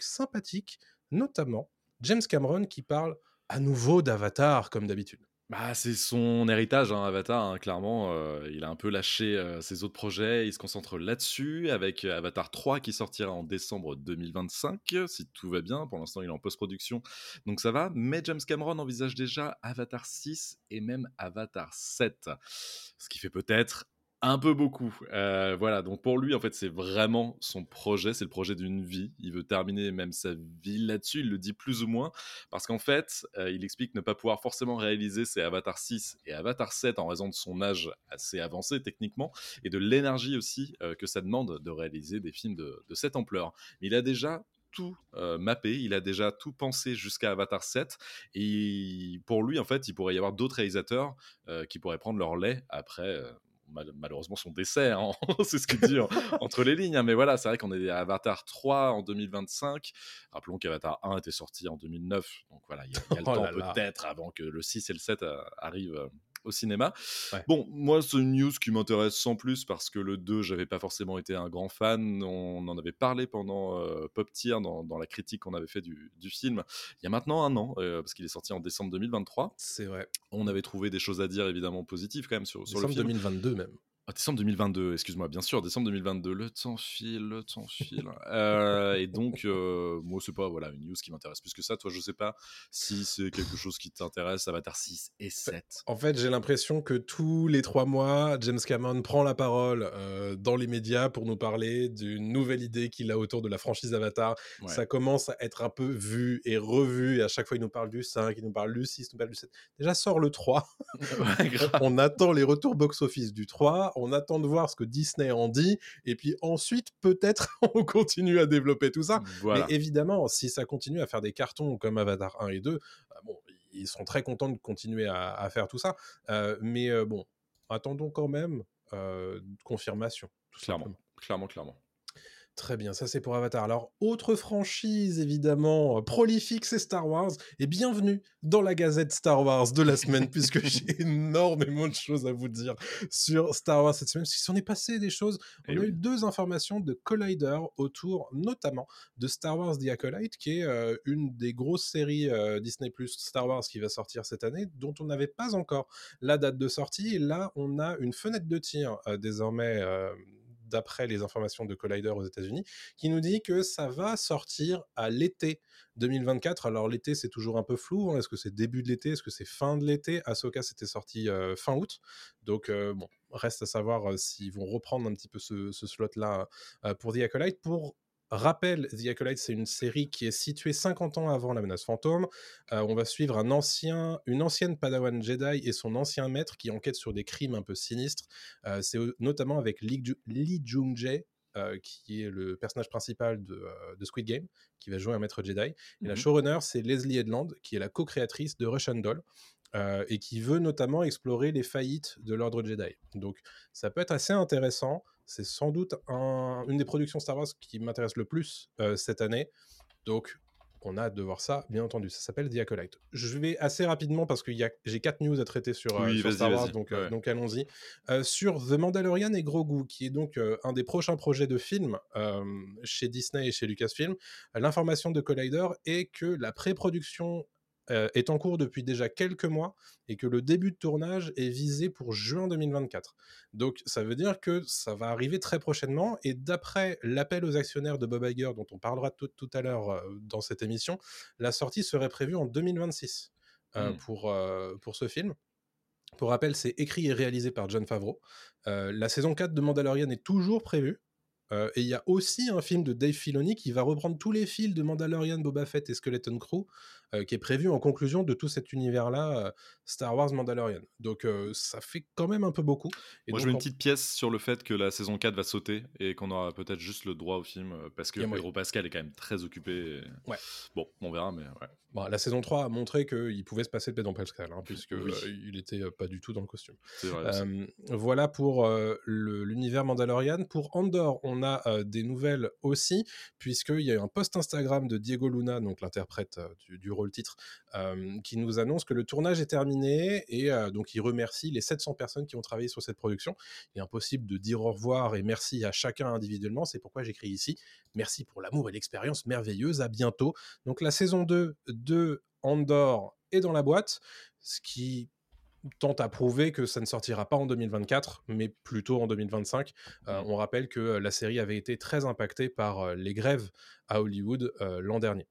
sympathiques, notamment James Cameron qui parle à nouveau d'Avatar comme d'habitude. Bah, c'est son héritage, hein, Avatar, hein, clairement. euh, il a un peu lâché euh, ses autres projets, il se concentre là-dessus, avec euh, Avatar 3 qui sortira en décembre 2025, si tout va bien. Pour l'instant, il est en post-production, donc ça va. Mais James Cameron envisage déjà Avatar 6 et même Avatar 7, ce qui fait peut-être un peu beaucoup. Euh, voilà, donc pour lui, en fait, c'est vraiment son projet, c'est le projet d'une vie. Il veut terminer même sa vie là-dessus, il le dit plus ou moins, parce qu'en fait, euh, il explique ne pas pouvoir forcément réaliser ses Avatar 6 et Avatar 7 en raison de son âge assez avancé techniquement, et de l'énergie aussi euh, que ça demande de réaliser des films de, cette ampleur. Mais il a déjà tout mappé, il a déjà tout pensé jusqu'à Avatar 7 et pour lui en fait il pourrait y avoir d'autres réalisateurs qui pourraient prendre leur lait après mal- malheureusement son décès, hein. c'est ce qu'il dit en- entre les lignes. hein. Mais voilà, c'est vrai qu'on est à Avatar 3 en 2025. Rappelons qu'Avatar 1 était sorti en 2009. Donc voilà, il y a, il y a le Oh temps peut-être avant que le 6 et le 7 euh, arrivent euh, au cinéma. Ouais. Bon, moi, c'est une news qui m'intéresse sans plus parce que le 2, j'avais pas forcément été un grand fan. On en avait parlé pendant euh, Pop Tier, dans, dans la critique qu'on avait fait du, du film, il y a maintenant un an, euh, parce qu'il est sorti en décembre 2023. C'est vrai. On avait trouvé des choses à dire évidemment positives quand même sur, sur le Décembre film. 2022 même. Ah, décembre 2022, excuse-moi, bien sûr, décembre 2022, le temps file, le temps file. Euh, et donc, euh, moi, c'est pas voilà, une news qui m'intéresse plus que ça. Toi, je sais pas si c'est quelque chose qui t'intéresse, Avatar 6 et 7. En fait, j'ai l'impression que tous les trois mois, James Cameron prend la parole euh, dans les médias pour nous parler d'une nouvelle idée qu'il a autour de la franchise Avatar. Ouais. Ça commence à être un peu vu et revu. Et à chaque fois, il nous parle du 5, il nous parle du 6, il nous parle du 7. Déjà, sort le 3. Ouais, grave. on attend les retours box-office du 3, on attend de voir ce que Disney en dit, et puis ensuite, peut-être, on continue à développer tout ça. Voilà. Mais évidemment, si ça continue à faire des cartons comme Avatar 1 et 2, euh, bon, ils seront très contents de continuer à, à faire tout ça. Euh, mais euh, bon, attendons quand même euh, confirmation. Tout Clairement, simplement. clairement, clairement. Très bien, ça c'est pour Avatar. Alors, autre franchise évidemment euh, prolifique, c'est Star Wars. Et bienvenue dans la gazette Star Wars de la semaine, puisque j'ai énormément de choses à vous dire sur Star Wars cette semaine, parce qu'il s'en est passé des choses. On a oui. eu deux informations de Collider autour notamment de Star Wars The Acolyte, qui est euh, une des grosses séries euh, Disney Plus Star Wars qui va sortir cette année, dont on n'avait pas encore la date de sortie. Et là, on a une fenêtre de tir euh, désormais. D'après les informations de Collider aux États-Unis, qui nous dit que ça va sortir à l'été 2024. Alors l'été, c'est toujours un peu flou. hein. Est-ce que c'est début de l'été? Est-ce que c'est fin de l'été? Ahsoka, c'était sorti euh, fin août. Donc euh, bon, reste à savoir euh, s'ils vont reprendre un petit peu ce, slot-là pour The Acolyte. Pour rappel, The Acolyte, c'est une série qui est située 50 ans avant la menace fantôme. Euh, on va suivre un ancien, une ancienne Padawan Jedi et son ancien maître qui enquête sur des crimes un peu sinistres. Euh, c'est notamment avec Lee, Ju- Lee Jung-jae, euh, qui est le personnage principal de, euh, de Squid Game, qui va jouer un maître Jedi. Et la Mhm. showrunner, c'est Leslie Edland, qui est la co-créatrice de Russian Doll. euh, et qui veut notamment explorer les faillites de l'ordre Jedi. Donc ça peut être assez intéressant. C'est sans doute un- une des productions Star Wars qui m'intéresse le plus euh, cette année. Donc on a hâte de voir ça, bien entendu. Ça s'appelle The Acolyte. Je vais assez rapidement parce que j'ai quatre news à traiter sur, euh, Oui, sur vas-y, Star Wars, donc, euh, donc allons-y. Euh, sur The Mandalorian et Grogu, qui est donc euh, un des prochains projets de film euh, chez Disney et chez Lucasfilm, euh, l'information de Collider est que la pré-production euh, est en cours depuis déjà quelques mois et que le début de tournage est visé pour juin 2024. Donc ça veut dire que ça va arriver très prochainement et d'après l'appel aux actionnaires de Bob Iger dont on parlera tout, tout à l'heure euh, dans cette émission, la sortie serait prévue en 2026 euh, Mm. pour, pour ce film. Pour rappel, c'est écrit et réalisé par John Favreau. La saison 4 de Mandalorian est toujours prévue. Et il y a aussi un film de Dave Filoni qui va reprendre tous les fils de Mandalorian, Boba Fett et Skeleton Crew, qui est prévu en conclusion de tout cet univers-là, Star Wars Mandalorian. Donc ça fait quand même un peu beaucoup. Et Moi, je mets une petite pièce sur le fait que la saison 4 va sauter et qu'on aura peut-être juste le droit au film parce que Pedro Pascal est quand même très occupé. Ouais. Bon, on verra, mais ouais. Bon, la saison 3 a montré qu'il pouvait se passer de Pedro Pascal, hein, puisque il était pas du tout dans le costume. Vrai, voilà pour l'univers Mandalorian. Pour Andor, on a des nouvelles aussi, puisqu'il y a eu un post Instagram de Diego Luna, donc l'interprète du, du, rôle titre, qui nous annonce que le tournage est terminé et donc il remercie les 700 personnes qui ont travaillé sur cette production. Il est impossible de dire au revoir et merci à chacun individuellement, c'est pourquoi j'écris ici. Merci pour l'amour et l'expérience merveilleuse, à bientôt. Donc la saison 2 de Andor est dans la boîte, ce qui tente à prouver que ça ne sortira pas en 2024, mais plutôt en 2025. Euh, on rappelle que la série avait été très impactée par les grèves à Hollywood l'an dernier.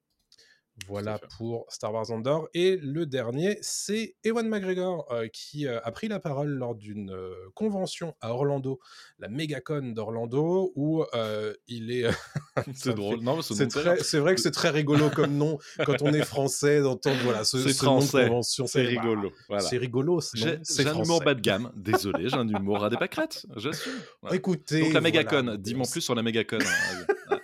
Voilà pour Star Wars Andor. Et le dernier, c'est Ewan McGregor euh, qui euh, a pris la parole lors d'une euh, convention à Orlando, la Megacon d'Orlando, où il est. c'est drôle, non, c'est vrai que c'est très rigolo comme nom quand on est français d'entendre voilà, ce, ce nom de convention. C'est rigolo. C'est rigolo. J'ai un humour bas de gamme. Désolé, j'ai un humour à des pâquerettes. J'assume. Écoutez. Donc la Megacon, dis-moi plus sur la Megacon. Hein.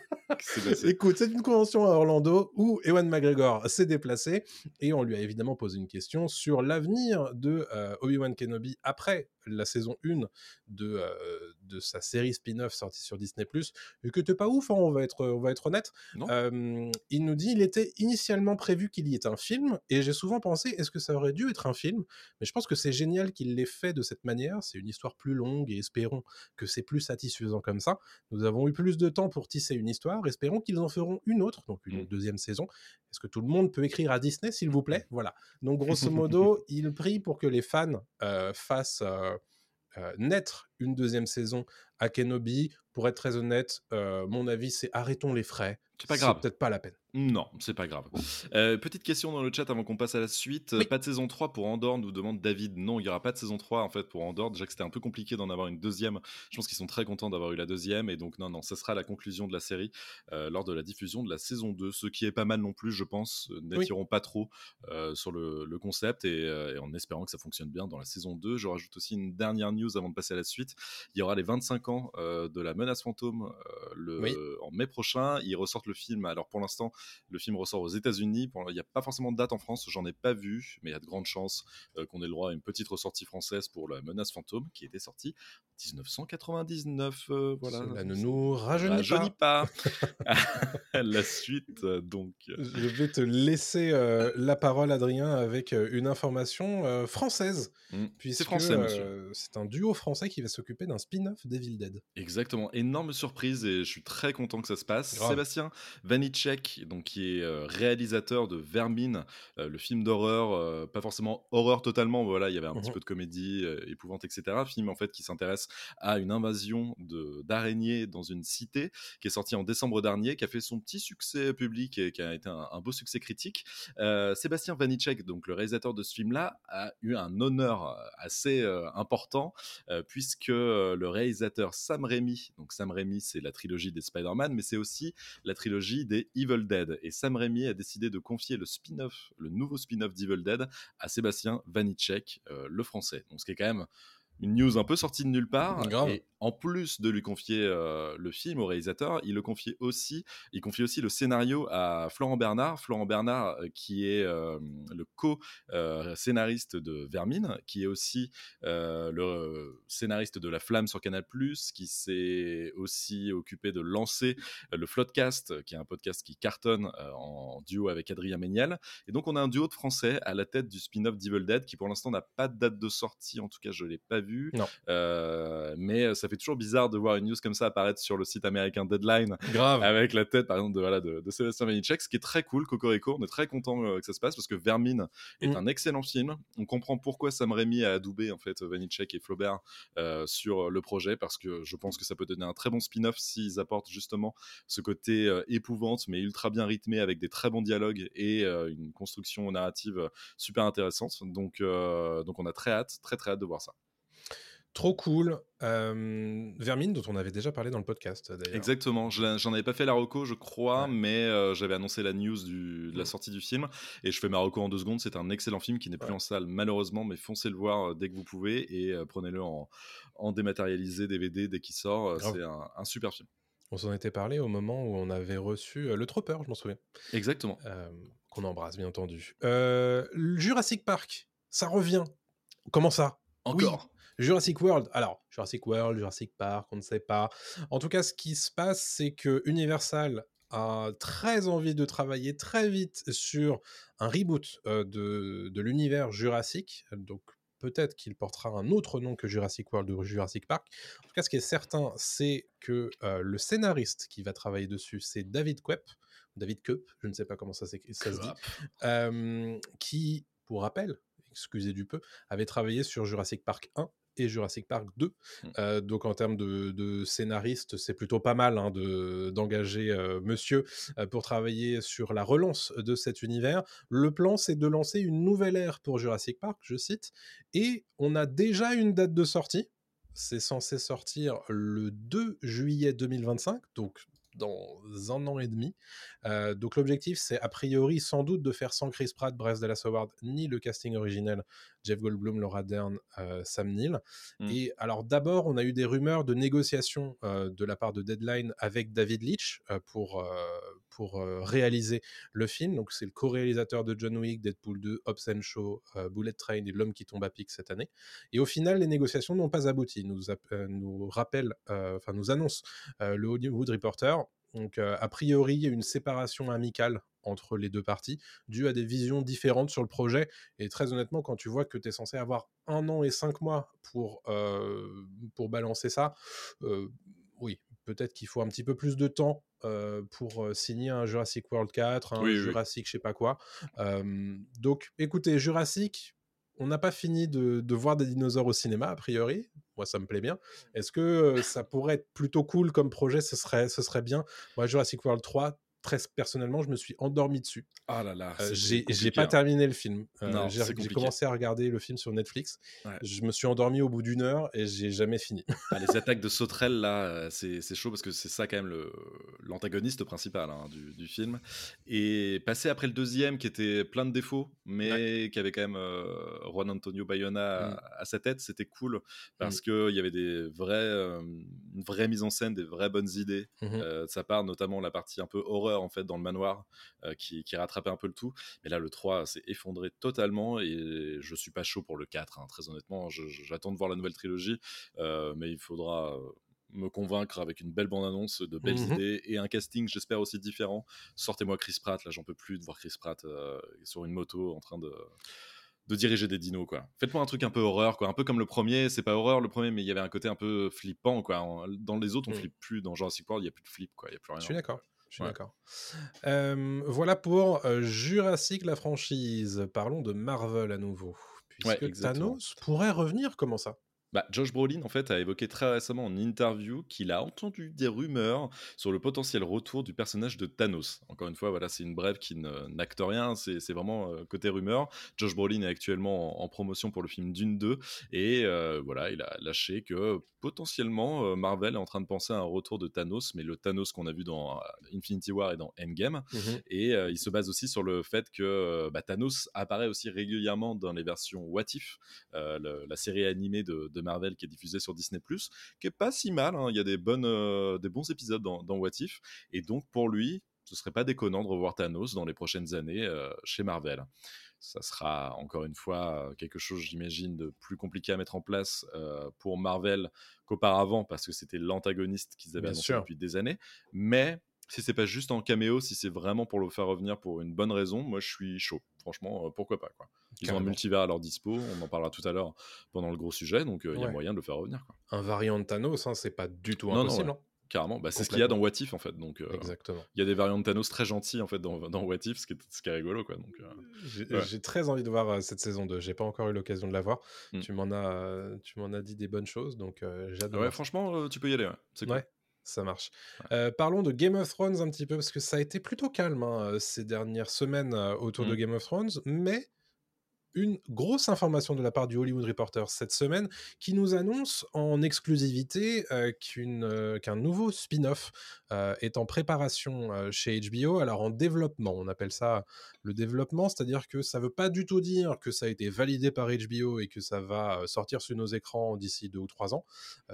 Écoute, c'est une convention à Orlando où Ewan McGregor s'est déplacé et on lui a évidemment posé une question sur l'avenir de euh, Obi-Wan Kenobi après la saison 1 de, euh, de sa série spin-off sortie sur Disney+, et que t'es pas ouf, hein, on, va être, on va être honnête. il nous dit il était initialement prévu qu'il y ait un film, et j'ai souvent pensé, est-ce que ça aurait dû être un film? Mais je pense que c'est génial qu'il l'ait fait de cette manière, c'est une histoire plus longue, et espérons que c'est plus satisfaisant comme ça. Nous avons eu plus de temps pour tisser une histoire, espérons qu'ils en feront une autre, donc une mmh. deuxième saison. Est-ce que tout le monde peut écrire à Disney, s'il vous plaît? Voilà. Donc grosso modo, il prie pour que les fans euh, fassent... Euh, euh, naître une deuxième saison à Kenobi. Pour être très honnête, mon avis, c'est arrêtons les frais. C'est pas grave. peut-être pas la peine. Non, c'est pas grave. Euh, petite question dans le chat avant qu'on passe à la suite. Pas de saison 3 pour Andorre, nous demande David. Non, il n'y aura pas de saison 3 en fait pour Andorre. Déjà que c'était un peu compliqué d'en avoir une deuxième. Je pense qu'ils sont très contents d'avoir eu la deuxième. Et donc, non, non, ça sera la conclusion de la série euh, lors de la diffusion de la saison 2. Ce qui est pas mal non plus, je pense. Euh, n'attirons pas trop sur le, concept et, en espérant que ça fonctionne bien dans la saison 2. Je rajoute aussi une dernière news avant de passer à la suite. Il y aura les 25 ans de la menace fantôme le, en mai prochain. Ils ressortent le film. Alors pour l'instant, le film ressort aux États-Unis. Il n'y a pas forcément de date en France, j'en ai pas vu, mais il y a de grandes chances euh, qu'on ait le droit à une petite ressortie française pour la menace fantôme qui était sortie en 1999. Euh, voilà. Cela ne nous rajeunit, pas. la suite, euh, donc. Je vais te laisser la parole, Adrien, avec une information française. Mmh. C'est français, monsieur. c'est un duo français qui va s'occuper d'un spin-off d'Evil Dead. Exactement. Énorme surprise et je suis très content que ça se passe. Sébastien Vanicek, donc qui est euh, réalisateur de Vermine, euh, le film d'horreur, euh, pas forcément horreur totalement, voilà, il y avait un petit mmh peu de comédie, épouvante, etc. Film en fait qui s'intéresse à une invasion d'araignées dans une cité, qui est sorti en décembre dernier, qui a fait son petit succès public et qui a été un, beau succès critique. Sébastien Vanicek, donc le réalisateur de ce film-là, a eu un honneur assez important, puisque le réalisateur Sam Raimi, donc Sam Raimi, c'est la trilogie des Spider-Man, mais c'est aussi la trilogie des Evil Dead. Et Sam Raimi a décidé de confier le spin-off, le nouveau spin-off d'Evil Dead, à Sébastien Vanicek, euh, le français. Donc ce qui est quand même une news un peu sortie de nulle part. Et en plus de lui confier euh, le film au réalisateur, il le confie aussi, il confie aussi le scénario à Florent Bernard. Florent Bernard, euh, qui est euh, le co-scénariste de Vermine, qui est aussi le scénariste de La Flamme sur Canal+, qui s'est aussi occupé de lancer le Floodcast, qui est un podcast qui cartonne en duo avec Adrien Méniel. Et donc on a un duo de Français à la tête du spin-off d'Evil Dead, qui pour l'instant n'a pas de date de sortie, en tout cas je l'ai pas vu. Non. mais ça fait toujours bizarre de voir une news comme ça apparaître sur le site américain Deadline. Grave. Avec la tête, par exemple, de, voilà, de, de Sébastien Vanitschek, ce qui est très cool, Cocorico. On est très content euh, que ça se passe parce que Vermine est mm. un excellent film. On comprend pourquoi Sam Raimi a adoubé, en fait, Vanitschek et Flaubert euh, sur le projet parce que je pense que ça peut donner un très bon spin-off s'ils apportent justement ce côté euh, épouvante, mais ultra bien rythmé avec des très bons dialogues et une construction narrative super intéressante. Donc, donc on a très hâte, très très hâte de voir ça. Trop cool. Vermine, dont on avait déjà parlé dans le podcast, d'ailleurs. Exactement. J'en avais pas fait la reco, je crois, mais j'avais annoncé la news de la mmh. sortie du film. Et je fais ma reco en deux secondes. C'est un excellent film qui n'est plus en salle, malheureusement, mais foncez le voir dès que vous pouvez et prenez-le en, dématérialisé DVD dès qu'il sort. C'est un, super film. On s'en était parlé au moment où on avait reçu Le Tropper, je m'en souviens. Exactement. Qu'on embrasse, bien entendu. Jurassic Park, ça revient. Comment ça? Encore Jurassic World, alors Jurassic World, Jurassic Park, on ne sait pas. En tout cas, ce qui se passe, c'est que Universal a très envie de travailler très vite sur un reboot de, de l'univers Jurassic. Donc peut-être qu'il portera un autre nom que Jurassic World ou Jurassic Park. En tout cas, ce qui est certain, c'est que le scénariste qui va travailler dessus, c'est David Koepp, David Koepp, je ne sais pas comment ça, ça se dit, qui, pour rappel, excusez du peu, avait travaillé sur Jurassic Park 1 et Jurassic Park 2. Mmh. donc en termes de, scénariste, c'est plutôt pas mal hein, d'engager monsieur pour travailler sur la relance de cet univers. Le plan, c'est de lancer une nouvelle ère pour Jurassic Park, je cite, et on a déjà une date de sortie. C'est censé sortir le 2 juillet 2025, donc dans un an et demi. donc l'objectif, c'est a priori sans doute de faire sans Chris Pratt, Bryce Dallas Howard, ni le casting originel, Jeff Goldblum, Laura Dern, Sam Neill. Mmh. Et alors d'abord, on a eu des rumeurs de négociations de la part de Deadline avec David Leitch pour, pour réaliser le film. Donc c'est le co-réalisateur de John Wick, Deadpool 2, Hobbs Show, Bullet Train et L'homme qui tombe à pic cette année. Et au final, les négociations n'ont pas abouti. Nous, nous rappelle, enfin nous annonce le Hollywood Reporter donc, a priori, il y a une séparation amicale entre les deux parties, due à des visions différentes sur le projet. Et très honnêtement, quand tu vois que tu es censé avoir un an et cinq mois pour, pour balancer ça, oui, peut-être qu'il faut un petit peu plus de temps pour signer un Jurassic World 4, un Jurassic je sais pas quoi. donc, écoutez, Jurassic, on n'a pas fini de, voir des dinosaures au cinéma, a priori. Moi, ça me plaît bien. Est-ce que ça pourrait être plutôt cool comme projet Ce serait, ce serait bien? Moi, Jurassic World 3, très personnellement, je me suis endormi dessus. Ah là là. Euh, j'ai pas hein. terminé le film. Euh, j'ai commencé à regarder le film sur Netflix. Je me suis endormi au bout d'une heure et j'ai jamais fini. Ah, les attaques de sauterelles là, euh, c'est chaud parce que c'est ça quand même l'antagoniste principal hein, du, film. Et passer après le deuxième qui était plein de défauts, mais qui avait quand même Juan Antonio Bayona mm. à, sa tête, c'était cool parce mm. que qu'il y avait des vrais, une vraie mise en scène, des vraies bonnes idées. Mm-hmm. ça part notamment la partie un peu horreur en fait dans le manoir qui, qui rattrapait un peu le tout. Mais là, le 3 s'est effondré totalement et je suis pas chaud pour le 4, hein, très honnêtement. J'attends de voir la nouvelle trilogie, mais il faudra me convaincre avec une belle bande-annonce, de belles mmh idées et un casting, j'espère, aussi différent. Sortez-moi Chris Pratt, là, j'en peux plus de voir Chris Pratt sur une moto en train de de diriger des dinos quoi. Faites-moi un truc un peu horreur quoi, un peu comme le premier, c'est pas horreur le premier mais il y avait un côté un peu flippant quoi. Dans les autres on mmh. flippe plus, dans Jurassic World il y a plus de flip quoi, il y a plus rien. Je suis d'accord. Je suis d'accord. voilà pour Jurassic la franchise. Parlons de Marvel à nouveau. Puisque Thanos pourrait revenir, comment ça? Bah, Josh Brolin, en fait, a évoqué très récemment en interview qu'il a entendu des rumeurs sur le potentiel retour du personnage de Thanos. Encore une fois, voilà, c'est une brève qui n'acte rien, c'est vraiment euh, côté rumeur. Josh Brolin est actuellement en, promotion pour le film Dune 2 et euh, voilà, il a lâché que potentiellement euh, Marvel est en train de penser à un retour de Thanos, mais le Thanos qu'on a vu dans Infinity War et dans Endgame. Mmh et il se base aussi sur le fait que bah, Thanos apparaît aussi régulièrement dans les versions What If, la série animée de, de Marvel qui est diffusé sur Disney+, qui est pas si mal. Hein. Il y a des, bonnes, euh, des bons épisodes dans, dans, What If. Et donc, pour lui, ce serait pas déconnant de revoir Thanos dans les prochaines années euh, chez Marvel. Ça sera encore une fois euh, quelque chose, j'imagine, de plus compliqué à mettre en place pour Marvel qu'auparavant, parce que c'était l'antagoniste qu'ils avaient annoncé depuis des années. Mais si c'est pas juste en caméo, si c'est vraiment pour le faire revenir pour une bonne raison, moi je suis chaud. Franchement, pourquoi pas quoi. Ils ont un multivers à leur dispo, on en parlera tout à l'heure pendant le gros sujet, donc il y a moyen de le faire revenir. Quoi. Un variant de Thanos, hein, c'est pas du tout impossible. Non, hein. Carrément, bah, c'est ce qu'il y a dans What If en fait. Donc, Exactement. Il y a des variantes de Thanos très gentils en fait dans, dans What If, ce qui est, ce qui est rigolo quoi. Donc, j'ai très envie de voir cette saison 2. J'ai pas encore eu l'occasion de la voir. Mmh. Tu m'en as, tu m'en as dit des bonnes choses, donc j'adore. Ouais, franchement, tu peux y aller. C'est cool. Ça marche. parlons de Game of Thrones un petit peu, parce que ça a été plutôt calme hein, ces dernières semaines autour de mmh. Game of Thrones, mais une grosse information de la part du Hollywood Reporter cette semaine qui nous annonce en exclusivité euh, euh, qu'un nouveau spin-off euh, est en préparation chez HBO. Alors en développement, on appelle ça le développement, c'est-à-dire que ça ne veut pas du tout dire que ça a été validé par HBO et que ça va sortir sur nos écrans d'ici deux ou trois ans.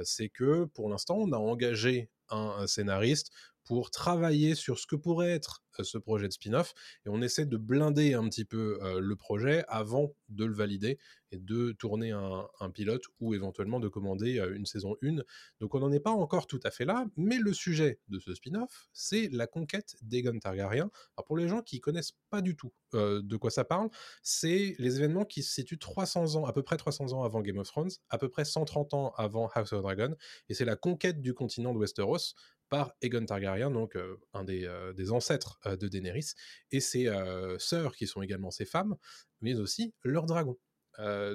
C'est que pour l'instant, on a engagé un scénariste pour travailler sur ce que pourrait être ce projet de spin-off et on essaie de blinder un petit peu le projet avant de le valider et de tourner un, pilote ou éventuellement de commander une saison 1. Donc on n'en est pas encore tout à fait là, mais le sujet de ce spin-off, c'est la conquête d'Aegon Targaryen. Alors pour les gens qui connaissent pas du tout de quoi ça parle, c'est les événements qui se situent 300 ans, à peu près 300 ans avant Game of Thrones, à peu près 130 ans avant House of Dragon, et c'est la conquête du continent de Westeros par Aegon Targaryen, donc un des, ancêtres de Daenerys, et ses sœurs qui sont également ses femmes, mais aussi leurs dragons.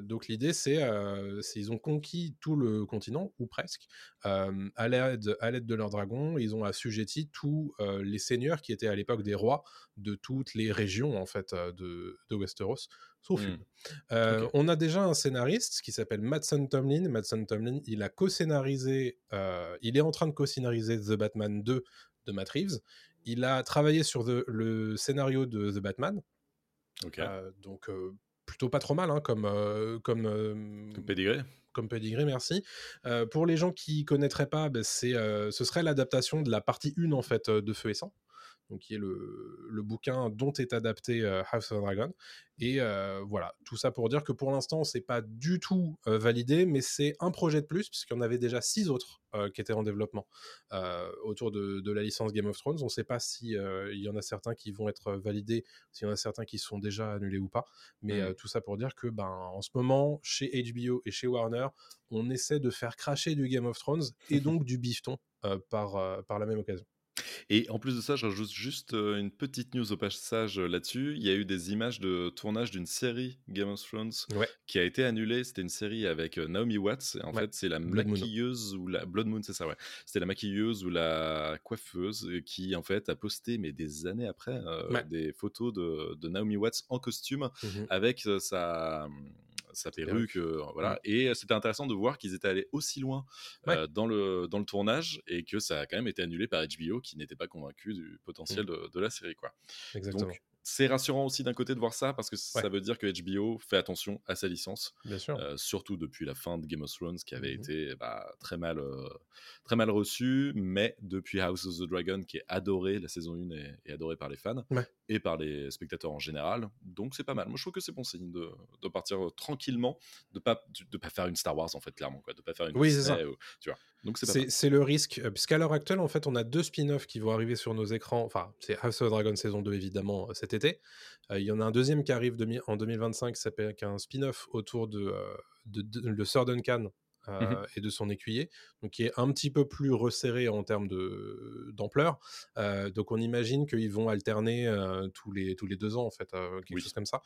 donc l'idée, c'est qu'ils ont conquis tout le continent, ou presque, à l'aide de leurs dragons. Ils ont assujetti tous les seigneurs qui étaient à l'époque des rois de toutes les régions en fait de Westeros, sauf mmh. une. On a déjà un scénariste qui s'appelle Madsen Tomlin. Madsen Tomlin, il a co-scénarisé, il est en train de co-scénariser The Batman 2 de Matt Reeves. Il a travaillé sur le scénario de The Batman. Euh, donc plutôt pas trop mal hein, comme comme comme pédigré. Comme pédigré, merci. pour les gens qui connaîtraient pas, ben, c'est ce serait l'adaptation de la partie 1 en fait de Feu et Sang donc qui est le, bouquin dont est adapté euh, House of Dragon. Et euh, voilà, tout ça pour dire que pour l'instant, c'est pas du tout euh, validé, mais c'est un projet de plus, puisqu'il y en avait déjà six autres qui étaient en développement autour de, la licence Game of Thrones. On ne sait pas s'il il y en a certains qui vont être validés, s'il y en a certains qui sont déjà annulés ou pas. Mais mmh. tout ça pour dire que ben, en ce moment, chez HBO et chez Warner, on essaie de faire cracher du Game of Thrones et donc du bifton par, par la même occasion. Et en plus de ça, je rajoute juste une petite news au passage là-dessus. Il y a eu des images de tournage d'une série Game of Thrones qui a été annulée. C'était une série avec Naomi Watts. en fait, c'est la maquilleuse ou la Blood Moon, c'est ça, ouais. C'était la maquilleuse ou la coiffeuse qui, en fait, a posté, mais des années après, des photos de, Naomi Watts en costume mmh avec sa sa perruque, voilà. Mmh. Et c'était intéressant de voir qu'ils étaient allés aussi loin dans, le, dans le tournage et que ça a quand même été annulé par HBO qui n'était pas convaincu du potentiel mmh. de, la série, quoi. Exactement c'est rassurant aussi d'un côté de voir ça parce que ça veut dire que HBO fait attention à sa licence. Bien sûr. Euh, surtout depuis la fin de Game of Thrones qui avait mmh été bah, très, mal, euh, très mal reçu, mais depuis House of the Dragon qui est adoré, la saison 1 est, adorée par les fans et par les spectateurs en général. Donc c'est pas mal. Moi je trouve que c'est bon signe de, de, partir euh, tranquillement, de pas, de pas faire une Star Wars en fait, clairement. Quoi, de pas faire une oui, c'est ça. tu vois. Donc c'est le risque, puisqu'à l'heure actuelle, en fait, on a deux spin-offs qui vont arriver sur nos écrans. Enfin, c'est House of Dragon saison 2 évidemment cet été. Euh, il y en a un deuxième qui arrive en 2025 qui s'appelle un spin-off autour de, euh, de, de, Sir Duncan, Mmh et de son écuyer, donc qui est un petit peu plus resserré en termes d'ampleur. Euh, donc on imagine qu'ils vont alterner euh, tous, les, tous les deux ans, en fait, quelque chose comme ça.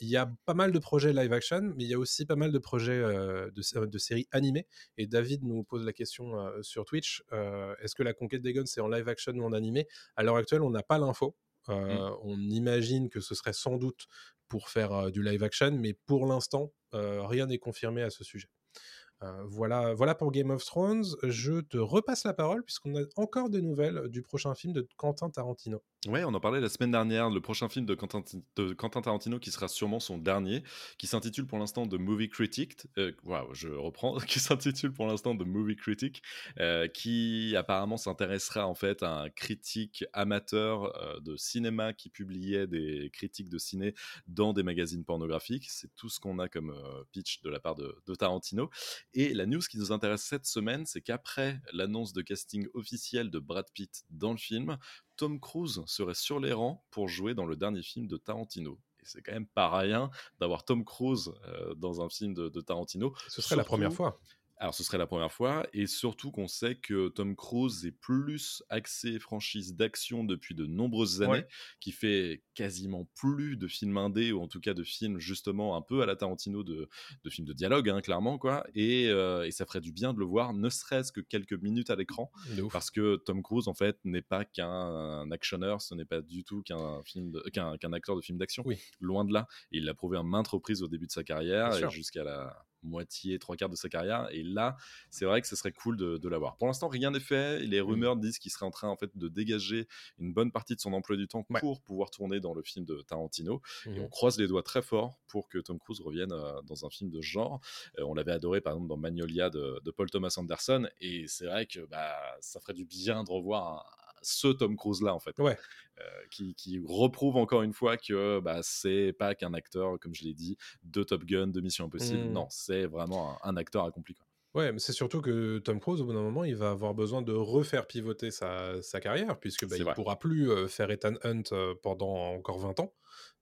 Il y a pas mal de projets live action, mais il y a aussi pas mal de projets de, de, séries animées. Et David nous pose la question sur Twitch est-ce que la conquête des guns c'est en live action ou en animé? À l'heure actuelle, on n'a pas l'info. Mmh. On imagine que ce serait sans doute pour faire du live action, mais pour l'instant, rien n'est confirmé à ce sujet. Euh, voilà, voilà pour Game of Thrones. Je te repasse la parole puisqu'on a encore des nouvelles du prochain film de Quentin Tarantino. Ouais, on en parlait la semaine dernière, le prochain film de Quentin, Tarantino qui sera sûrement son dernier, qui s'intitule pour l'instant The Movie Critic. Euh, je reprends, qui s'intitule pour l'instant Movie Critic, euh, qui apparemment s'intéressera en fait à un critique amateur euh, de cinéma qui publiait des critiques de ciné dans des magazines pornographiques. C'est tout ce qu'on a comme pitch de la part de Tarantino. Et la news qui nous intéresse cette semaine, c'est qu'après l'annonce de casting officiel de Brad Pitt dans le film, Tom Cruise serait sur les rangs pour jouer dans le dernier film de Tarantino. Et c'est quand même pas rien d'avoir Tom Cruise euh, dans un film de, Tarantino. Ce serait la première fois. Alors, ce serait la première fois, et surtout qu'on sait que Tom Cruise est plus axé franchise d'action depuis de nombreuses années, Ouais. qui fait quasiment plus de films indés, ou en tout cas de films justement un peu à la Tarantino, de, de films de dialogue, hein, clairement, quoi. Et, euh, et ça ferait du bien de le voir, ne serait-ce que quelques minutes à l'écran, parce que Tom Cruise, en fait, n'est pas qu'un actionneur, ce n'est pas du tout qu'un acteur de film d'action, Oui. loin de là. Et il l'a prouvé à maintes reprises au début de sa carrière, jusqu'à la moitié, trois quarts de sa carrière. Et là, c'est vrai que ce serait cool de, de l'avoir. Pour l'instant, rien n'est fait. Les Mmh. rumeurs disent qu'il serait en train en fait de dégager une bonne partie de son emploi du temps Ouais. pour pouvoir tourner dans le film de Tarantino. Et on Mhm. croise les doigts très fort pour que Tom Cruise revienne euh, dans un film de ce genre. Euh, on l'avait adoré par exemple dans Magnolia de, de Paul Thomas Anderson. Et c'est vrai que bah, ça ferait du bien de revoir un- ce Tom Cruise là en fait. Ouais. Euh, qui, qui reprouve encore une fois que bah, c'est pas qu'un acteur, comme je l'ai dit, de Top Gun, de Mission Impossible. Mhm. Non, c'est vraiment un, un acteur accompli. quoi. Ouais, mais c'est surtout que Tom Cruise, au bout d'un moment, il va avoir besoin de refaire pivoter sa, sa carrière, puisque bah, il vrai. pourra plus euh, faire Ethan Hunt euh, pendant encore 20 ans.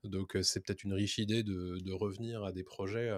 Donc c'est peut-être une riche idée de, de revenir à des projets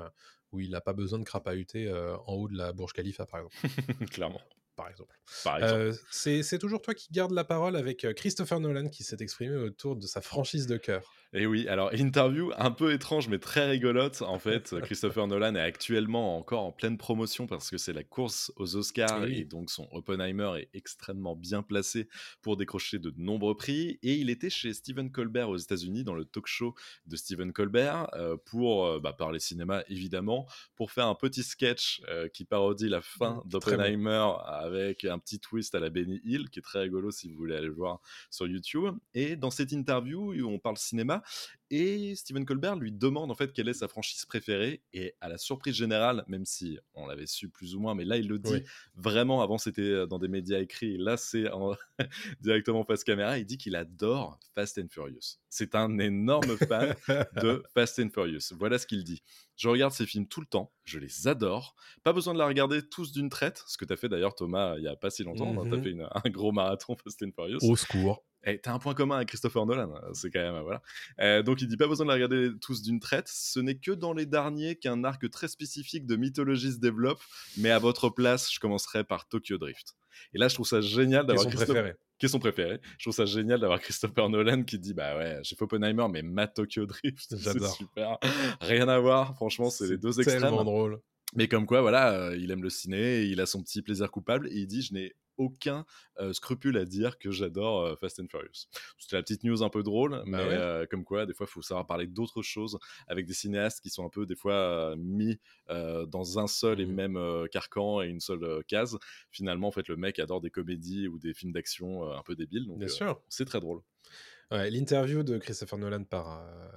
où il n'a pas besoin de crapahuter en haut de la Burj Khalifa, par exemple. Clairement. Par exemple. Euh, c'est toujours toi qui gardes la parole avec euh, Christopher Nolan qui s'est exprimé autour de sa franchise de cœur. Et oui, alors interview un peu étrange mais très rigolote. En fait, Christopher Nolan est actuellement encore en pleine promotion parce que c'est la course aux Oscars Eh oui. et donc son Oppenheimer est extrêmement bien placé pour décrocher de nombreux prix. Et il était chez Stephen Colbert aux États-Unis dans le talk show de Stephen Colbert euh, pour euh, bah, parler cinéma évidemment, pour faire un petit sketch qui parodie la fin Mmh, d'Oppenheimer avec un petit twist à la Benny Hill qui est très rigolo si vous voulez aller le voir sur YouTube. Et dans cette interview où on parle cinéma, et Stephen Colbert lui demande en fait quelle est sa franchise préférée. Et à la surprise générale, même si on l'avait su plus ou moins, mais là il le dit Oui. vraiment. Avant c'était dans des médias écrits, et là c'est en- directement face caméra. Il dit qu'il adore Fast and Furious. C'est un énorme fan de Fast and Furious. Voilà ce qu'il dit. Je regarde ces films tout le temps, je les adore. Pas besoin de la regarder tous d'une traite, ce que tu as fait d'ailleurs Thomas il y a pas si longtemps. Mhm. Tu as fait une- un gros marathon Fast and Furious. Au secours. Et t'as un point commun avec Christopher Nolan, euh, c'est quand même voilà. Euh, donc il dit pas besoin de les regarder tous d'une traite. Ce n'est que dans les derniers qu'un arc très spécifique de mythologie se développe. Mais à votre place, je commencerai par Tokyo Drift. Et là, je trouve ça génial d'avoir son Christophe- préféré. qui est son préféré. Je trouve ça génial d'avoir Christopher Nolan qui dit bah ouais, j'ai fait Oppenheimer, mais ma Tokyo Drift, J'adore. super. Rien à voir. Franchement, c'est les deux extrêmes. tellement drôle. Mais comme quoi, voilà, euh, il aime le ciné, il a son petit plaisir coupable, et il dit, je n'ai aucun euh, scrupule à dire que j'adore euh, Fast and Furious. C'était la petite news un peu drôle, mais Bah ouais. euh, comme quoi, des fois, il faut savoir parler d'autres choses avec des cinéastes qui sont un peu, des fois, mis dans un seul et Mhm. même carcan et une seule case. Finalement, en fait, le mec adore des comédies ou des films d'action un peu débiles, donc Bien sûr. c'est très drôle. Ouais, L'interview de Christopher Nolan par, euh,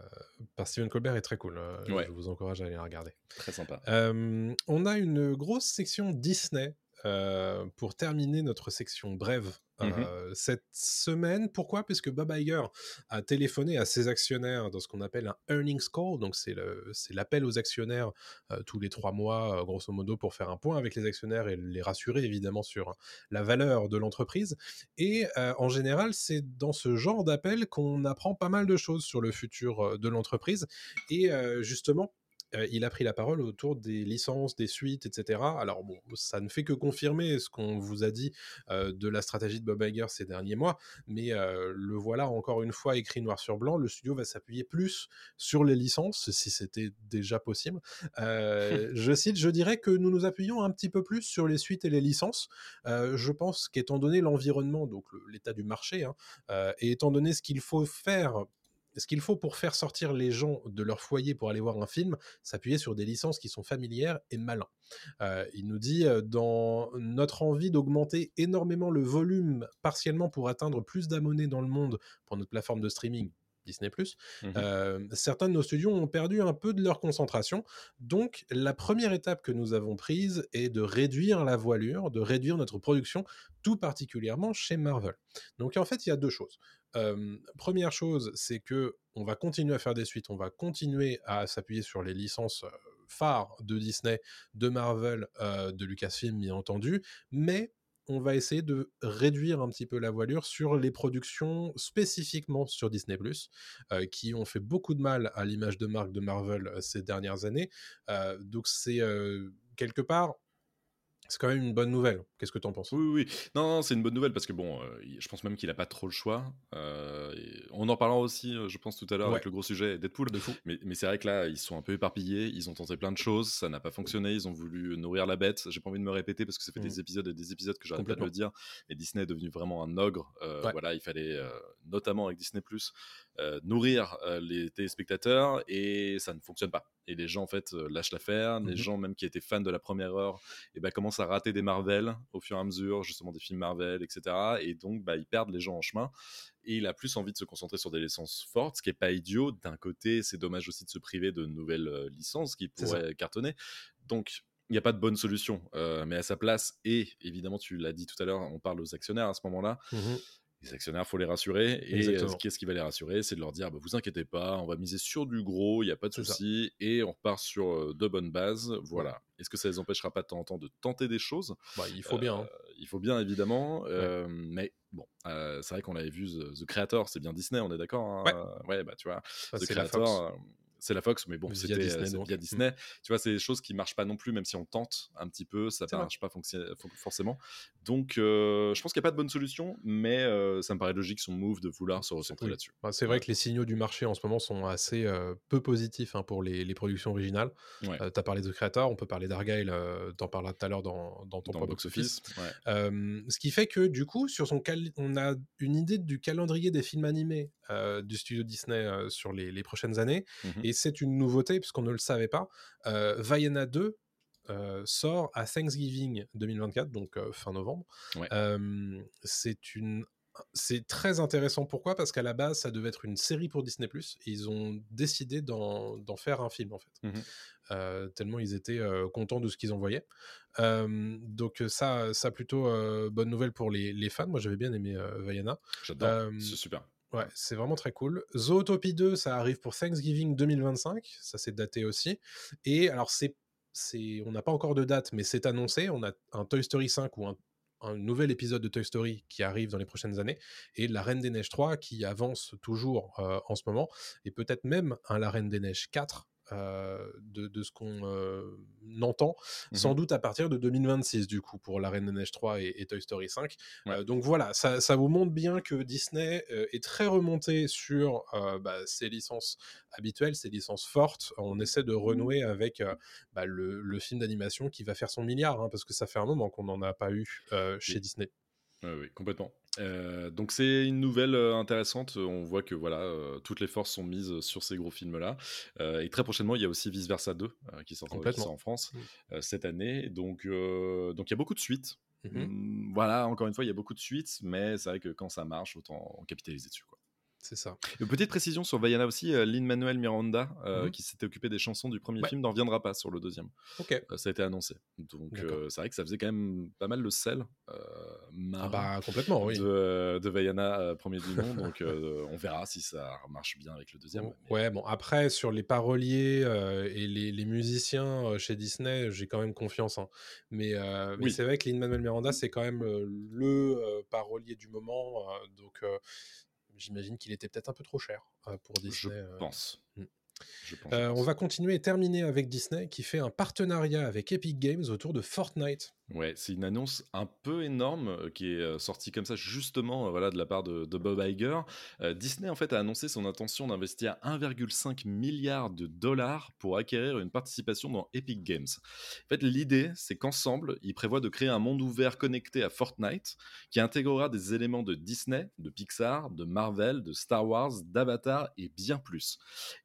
par Stephen Colbert est très cool. euh, Ouais. Je vous encourage à aller la regarder. Très sympa. Euh, on a une grosse section Disney euh, pour terminer notre section brève euh, cette semaine. Pourquoi? Parce que Bob Iger a téléphoné à ses actionnaires dans ce qu'on appelle un earnings call. Donc, c'est l'appel aux actionnaires euh, tous les trois mois, grosso modo, pour faire un point avec les actionnaires et les rassurer évidemment sur la valeur de l'entreprise. Et en général, c'est dans ce genre d'appel qu'on apprend pas mal de choses sur le futur de l'entreprise. Et justement, il a pris la parole autour des licences, des suites, etc. Alors bon, ça ne fait que confirmer ce qu'on vous a dit de la stratégie de Bob Iger ces derniers mois, mais le voilà encore une fois écrit noir sur blanc. Le studio va s'appuyer plus sur les licences, si c'était déjà possible. Je cite, je dirais que nous nous appuyons un petit peu plus sur les suites et les licences. Je pense qu'étant donné l'environnement, donc l'état du marché, hein, et étant donné ce qu'il faut faire ce qu'il faut pour faire sortir les gens de leur foyer pour aller voir un film, s'appuyer sur des licences qui sont familières et malins. Euh, il nous dit euh, dans notre envie d'augmenter énormément le volume partiellement pour atteindre plus d'abonnés dans le monde pour notre plateforme de streaming. Disney+. Mhm. Euh, certains de nos studios ont perdu un peu de leur concentration. Donc, la première étape que nous avons prise est de réduire la voilure, de réduire notre production, tout particulièrement chez Marvel. Donc, en fait, il y a deux choses. Première chose, c'est que on va continuer à faire des suites, on va continuer à s'appuyer sur les licences phares de Disney, de Marvel, de Lucasfilm, bien entendu, mais on va essayer de réduire un petit peu la voilure sur les productions spécifiquement sur Disney+, euh, qui ont fait beaucoup de mal à l'image de marque de Marvel ces dernières années. Donc c'est quelque part C'est quand même une bonne nouvelle. Qu'est-ce que tu en penses? Oui, oui, Non, non c'est une bonne nouvelle parce que bon, euh, je pense même qu'il a pas trop le choix. Euh, on en parlera aussi, euh, je pense, tout à l'heure avec le gros sujet Deadpool. De fou. Mais, mais c'est vrai que là, ils sont un peu éparpillés. Ils ont tenté plein de choses. Ça n'a pas fonctionné. Ils ont voulu nourrir la bête. J'ai pas envie de me répéter parce que ça fait des mmh. épisodes et des épisodes que j'arrête pas de le dire. Mais Disney est devenu vraiment un ogre. Voilà, il fallait, notamment avec Disney, nourrir les téléspectateurs et ça ne fonctionne pas. Et les gens, en fait, lâchent l'affaire. Les mmh gens, même qui étaient fans de la première heure, et eh ben, commencent à rater des Marvel au fur et à mesure, justement des films Marvel, etc. Et donc, bah, ils perdent les gens en chemin. Et il a plus envie de se concentrer sur des licences fortes, ce qui est pas idiot. D'un côté, c'est dommage aussi de se priver de nouvelles euh, licences qui pourraient cartonner. Donc, il n'y a pas de bonne solution. Euh, mais à sa place, et évidemment, tu l'as dit tout à l'heure, on parle aux actionnaires à ce moment-là. Mmh les actionnaires, faut les rassurer. Et euh, qu'est-ce qui va les rassurer C'est de leur dire, bah, vous inquiétez pas, on va miser sur du gros, il n'y a pas de souci, et on repart sur euh, de bonnes bases. Voilà. Est-ce que ça les empêchera pas de temps en temps de tenter des choses? Bah, Il faut bien. Hein. Euh, il faut bien, évidemment. mais bon, c'est vrai qu'on avait vu The, Creator, c'est bien Disney, on est d'accord hein? Ouais. bah tu vois, The Creator c'est la Fox, mais bon, c'était Disney, via Disney. Tu vois, c'est des choses qui marchent pas non plus, même si on tente un petit peu, ça ne marche pas forcément. Donc, euh, je pense qu'il n'y a pas de bonne solution, mais euh, ça me paraît logique son move de vouloir se recentrer là-dessus. Bah, c'est vrai que les signaux du marché en ce moment sont assez euh, peu positifs hein, pour les, productions originales. tu as parlé de Creator, on peut parler d'Argyle, t'en parleras tout à l'heure dans, dans, ton box-office. ce qui fait que, du coup, sur son on a une idée du calendrier des films animés du studio Disney sur les, prochaines années. Mmh Et c'est une nouveauté, puisqu'on ne le savait pas. Vaiana 2 sort à Thanksgiving 2024, donc fin novembre. c'est une c'est très intéressant. Pourquoi? Parce qu'à la base, ça devait être une série pour Disney+. Et ils ont décidé d'en faire un film, en fait. Mmh tellement ils étaient contents de ce qu'ils envoyaient. donc ça, ça plutôt bonne nouvelle pour les, les fans. Moi, j'avais bien aimé Vaiana. J'adore, c'est super. Ouais, c'est vraiment très cool. Zootopie 2, ça arrive pour Thanksgiving 2025, ça c'est daté aussi. Et alors c'est, c'est, on n'a pas encore de date, mais c'est annoncé. On a un Toy Story 5 ou un, nouvel épisode de Toy Story qui arrive dans les prochaines années, et La Reine des Neiges 3 qui avance toujours euh, en ce moment, et peut-être même un La Reine des Neiges 4 euh, de, ce qu'on euh, entend, mmh sans doute à partir de 2026 du coup pour La Reine des Neiges 3 et, Toy Story 5. Euh, donc voilà, ça, vous montre bien que Disney est très remonté sur bah, ses licences habituelles, ses licences fortes. On essaie de renouer avec bah, le, film d'animation qui va faire son milliard, hein, parce que ça fait un moment qu'on n'en a pas eu chez Disney. oui, complètement. Euh, donc c'est une nouvelle euh, intéressante. On voit que voilà, euh, toutes les forces sont mises sur ces gros films-là. et très prochainement, il y a aussi Vice Versa 2 qui sort, en France mmh. cette année. Donc donc il y a beaucoup de suites. Mmh mmh, voilà, encore une fois, il y a beaucoup de suites, mais c'est vrai que quand ça marche, autant capitaliser dessus. Quoi. C'est ça. Une petite précision sur Vaiana aussi, euh, Lin-Manuel Miranda, euh, mmh qui s'était occupé des chansons du premier film, n'en reviendra pas sur le deuxième. Ok. Euh, ça a été annoncé. Donc c'est vrai que ça faisait quand même pas mal le sel. ah bah complètement, oui. De, de Vaiana, premier du nom. donc on verra si ça marche bien avec le deuxième. Ouais, bon, après, sur les paroliers et les, musiciens chez Disney, j'ai quand même confiance. Hein. Mais, mais c'est vrai que Lin-Manuel Miranda, c'est quand même le parolier du moment. donc j'imagine qu'il était peut-être un peu trop cher euh, pour Disney. Je pense. Euh, on va continuer et terminer avec Disney qui fait un partenariat avec Epic Games autour de Fortnite. Ouais, c'est une annonce un peu énorme euh, qui est euh, sortie comme ça justement voilà, de la part de, Bob Iger. Disney en fait a annoncé son intention d'investir 1,5 milliard de dollars pour acquérir une participation dans Epic Games. En fait, l'idée c'est qu'ensemble, ils prévoient de créer un monde ouvert connecté à Fortnite qui intégrera des éléments de Disney, de Pixar, de Marvel, de Star Wars, d'Avatar et bien plus.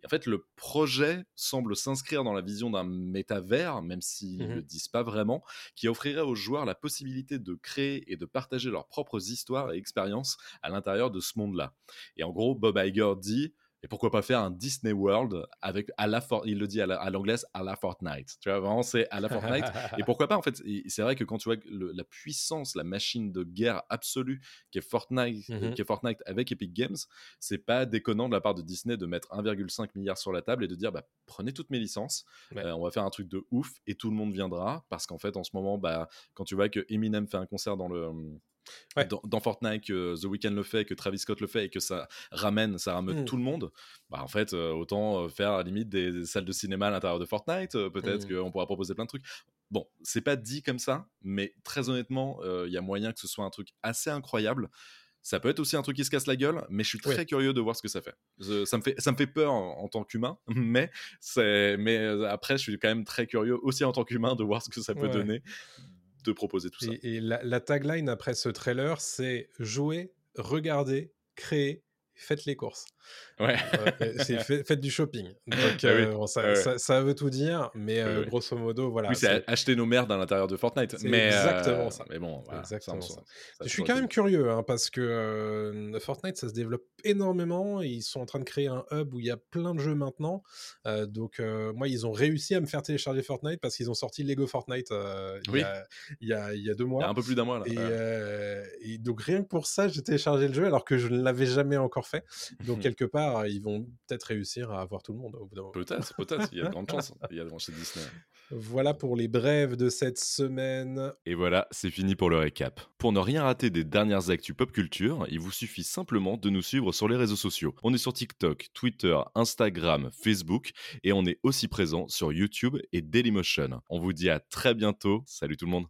Et en fait, le projet semble s'inscrire dans la vision d'un métavers, même s'ils ne mmh le disent pas vraiment, qui offrirait aux joueurs la possibilité de créer et de partager leurs propres histoires et expériences à l'intérieur de ce monde-là. Et en gros, Bob Iger dit et pourquoi pas faire un Disney World avec à la il le dit à l'anglaise à, la Fortnite. Tu vois vraiment c'est à la Fortnite. et pourquoi pas en fait C'est vrai que quand tu vois la puissance, la machine de guerre absolue qui est Fortnite, mmh qui est Fortnite avec Epic Games, c'est pas déconnant de la part de Disney de mettre 1,5 milliard sur la table et de dire bah prenez toutes mes licences, euh, on va faire un truc de ouf et tout le monde viendra parce qu'en fait en ce moment bah quand tu vois que Eminem fait un concert dans le dans, Fortnite, que The Weeknd le fait, que Travis Scott le fait et que ça ramène, ça ramène mmh. tout le monde, bah en fait, euh, autant euh, faire à la limite des, salles de cinéma à l'intérieur de Fortnite. Euh, peut-être mmh. qu'on pourra proposer plein de trucs. Bon, c'est pas dit comme ça, mais très honnêtement, il y a moyen que ce soit un truc assez incroyable. Ça peut être aussi un truc qui se casse la gueule, mais je suis très curieux de voir ce que ça fait. ça, me fait ça me fait peur en, tant qu'humain, mais, mais après, je suis quand même très curieux aussi en tant qu'humain de voir ce que ça peut donner, proposer tout ça. Et, la, la, tagline après ce trailer, c'est jouer, regarder, créer, faites les courses. Ouais. c'est faites du shopping. Donc, euh, ça, veut tout dire, mais euh, grosso modo, voilà. Oui, c'est acheter nos merdes à l'intérieur de Fortnite. Mais, exactement euh, ça. Mais bon, exactement ça. Je suis quand même curieux, hein, parce que Fortnite, ça se développe énormément. ils sont en train de créer un hub où il y a plein de jeux maintenant. donc, moi, ils ont réussi à me faire télécharger Fortnite parce qu'ils ont sorti Lego Fortnite il, y a, il, y a, deux mois. Il y a un peu plus d'un mois, là. Et, et, donc, rien que pour ça, j'ai téléchargé le jeu alors que je ne l'avais jamais encore fait. Donc, quelque part, ils vont peut-être réussir à avoir tout le monde au bout d'un moment. Peut-être, peut-être. Il y a de grandes chances. Il y a chez Disney. Voilà pour les brèves de cette semaine. Et voilà, c'est fini pour le récap. Pour ne rien rater des dernières actus pop culture, il vous suffit simplement de nous suivre sur les réseaux sociaux. On est sur TikTok, Twitter, Instagram, Facebook et on est aussi présent sur YouTube et Dailymotion. On vous dit à très bientôt. Salut tout le monde.